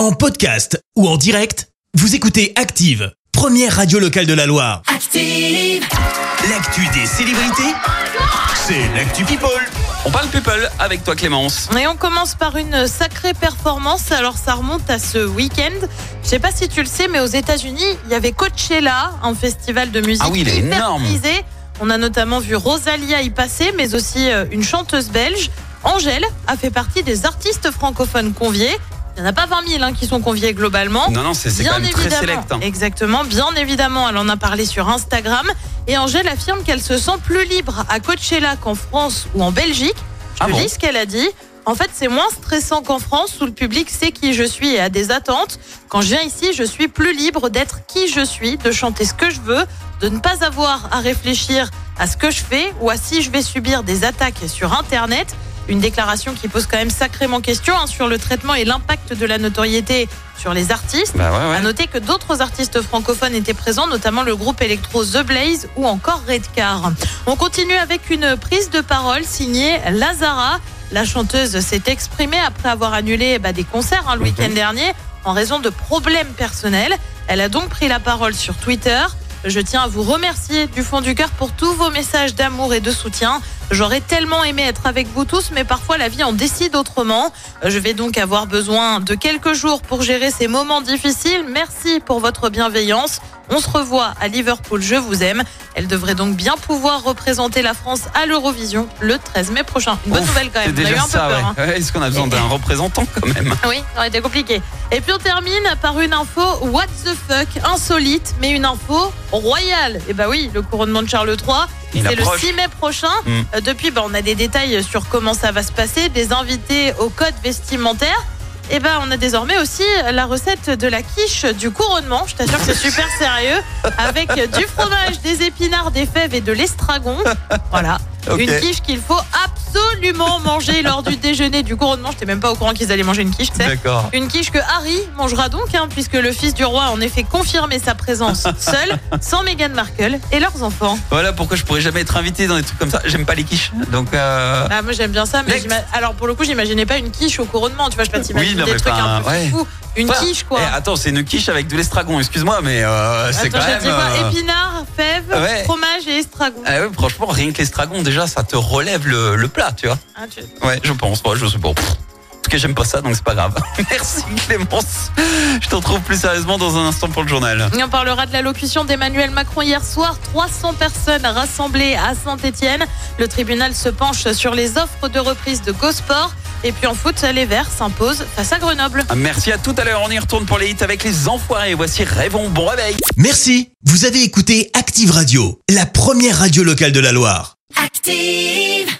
En podcast ou en direct, vous écoutez Active, première radio locale de la Loire. Active. L'actu des célébrités, c'est l'actu People. On parle people avec toi Clémence. Et on commence par une sacrée performance. Alors ça remonte à ce week-end. Je sais pas si tu le sais, mais aux États-Unis, il y avait Coachella, un festival de musique Ah oui, il est hyper énorme. prisé. On a notamment vu Rosalia y passer, mais aussi euh, une chanteuse belge. Angèle a fait partie des artistes francophones conviés. Il n'y en a pas 20 000 hein, qui sont conviés globalement. Non, non, c'est quand même très select. hein. exactement, bien évidemment, elle en a parlé sur Instagram et Angèle affirme qu'elle se sent plus libre à Coachella qu'en France ou en Belgique. Je Ah te bon lis ce qu'elle a dit. En fait, c'est moins stressant qu'en France où le public sait qui je suis et a des attentes. Quand je viens ici, je suis plus libre d'être qui je suis, de chanter ce que je veux, de ne pas avoir à réfléchir à ce que je fais ou à si je vais subir des attaques sur Internet. Une déclaration qui pose quand même sacrément question hein, sur le traitement et l'impact de la notoriété sur les artistes. Bah ouais, ouais. À noter que d'autres artistes francophones étaient présents, notamment le groupe électro The Blaze ou encore Redcar. On continue avec une prise de parole signée Lazara. La chanteuse s'est exprimée après avoir annulé bah, des concerts hein, le week-end dernier en raison de problèmes personnels. Elle a donc pris la parole sur Twitter. Je tiens à vous remercier du fond du cœur pour tous vos messages d'amour et de soutien. J'aurais tellement aimé être avec vous tous, mais parfois la vie en décide autrement. Je vais donc avoir besoin de quelques jours pour gérer ces moments difficiles. Merci pour votre bienveillance. On se revoit à Liverpool, je vous aime. Elle devrait donc bien pouvoir représenter la France à l'Eurovision le 13 mai prochain. Une bonne Ouf, nouvelle quand même. C'est On a eu déjà un peu ça, peur. hein. ouais. Est-ce qu'on a besoin d'un représentant quand même? Oui, ça aurait été compliqué. Et puis on termine par une info what the fuck, insolite, mais une info royale. Et bah oui, le couronnement de Charles III, c'est le approche. 6 mai prochain. Mm. Euh, depuis, bah, on a des détails sur comment ça va se passer, des invités au code vestimentaire. Et ben, on a désormais aussi la recette de la quiche du couronnement. Je t'assure que c'est super sérieux. Avec du fromage, des épinards, des fèves et de l'estragon. Voilà. Une quiche qu'il faut absolument manger lors du déjeuner du couronnement. Je n'étais même pas au courant qu'ils allaient manger une quiche, tu sais. D'accord. Une quiche que Harry mangera donc, hein, puisque le fils du roi a en effet confirmé sa présence seul, sans Meghan Markle et leurs enfants. Voilà pourquoi je pourrais jamais être invité dans des trucs comme ça. J'aime pas les quiches. Donc, euh, Bah, moi j'aime bien ça, mais alors pour le coup, j'imaginais pas une quiche au couronnement. Tu vois, je sais pas t'imagines Oui, des mais trucs un un- peu ouais. fous. Une quiche quoi. eh, attends, c'est une quiche avec de l'estragon. Excuse-moi, mais euh, c'est quand même. quoi? euh, Épinards, fèves, Ouais. fromage ah ouais, franchement, rien que l'estragon, déjà, ça te relève le, le plat, tu vois. Ah, tu- Ouais, je pense. Ouais, je sais pas. En tout cas, j'aime pas ça, donc c'est pas grave. Merci Clémence. Je te retrouve plus sérieusement dans un instant pour le journal. Et on parlera de l'allocution d'Emmanuel Macron hier soir. 300 personnes rassemblées à Saint-Etienne. Le tribunal se penche sur les offres de reprise de Gosport. Et puis en foot, les Verts s'imposent face à Grenoble. Merci à tout à l'heure. On y retourne pour les hits avec les enfoirés. Voici Rêvons. Bon réveil. Merci, vous avez écouté Active Radio, la première radio locale de la Loire. Active.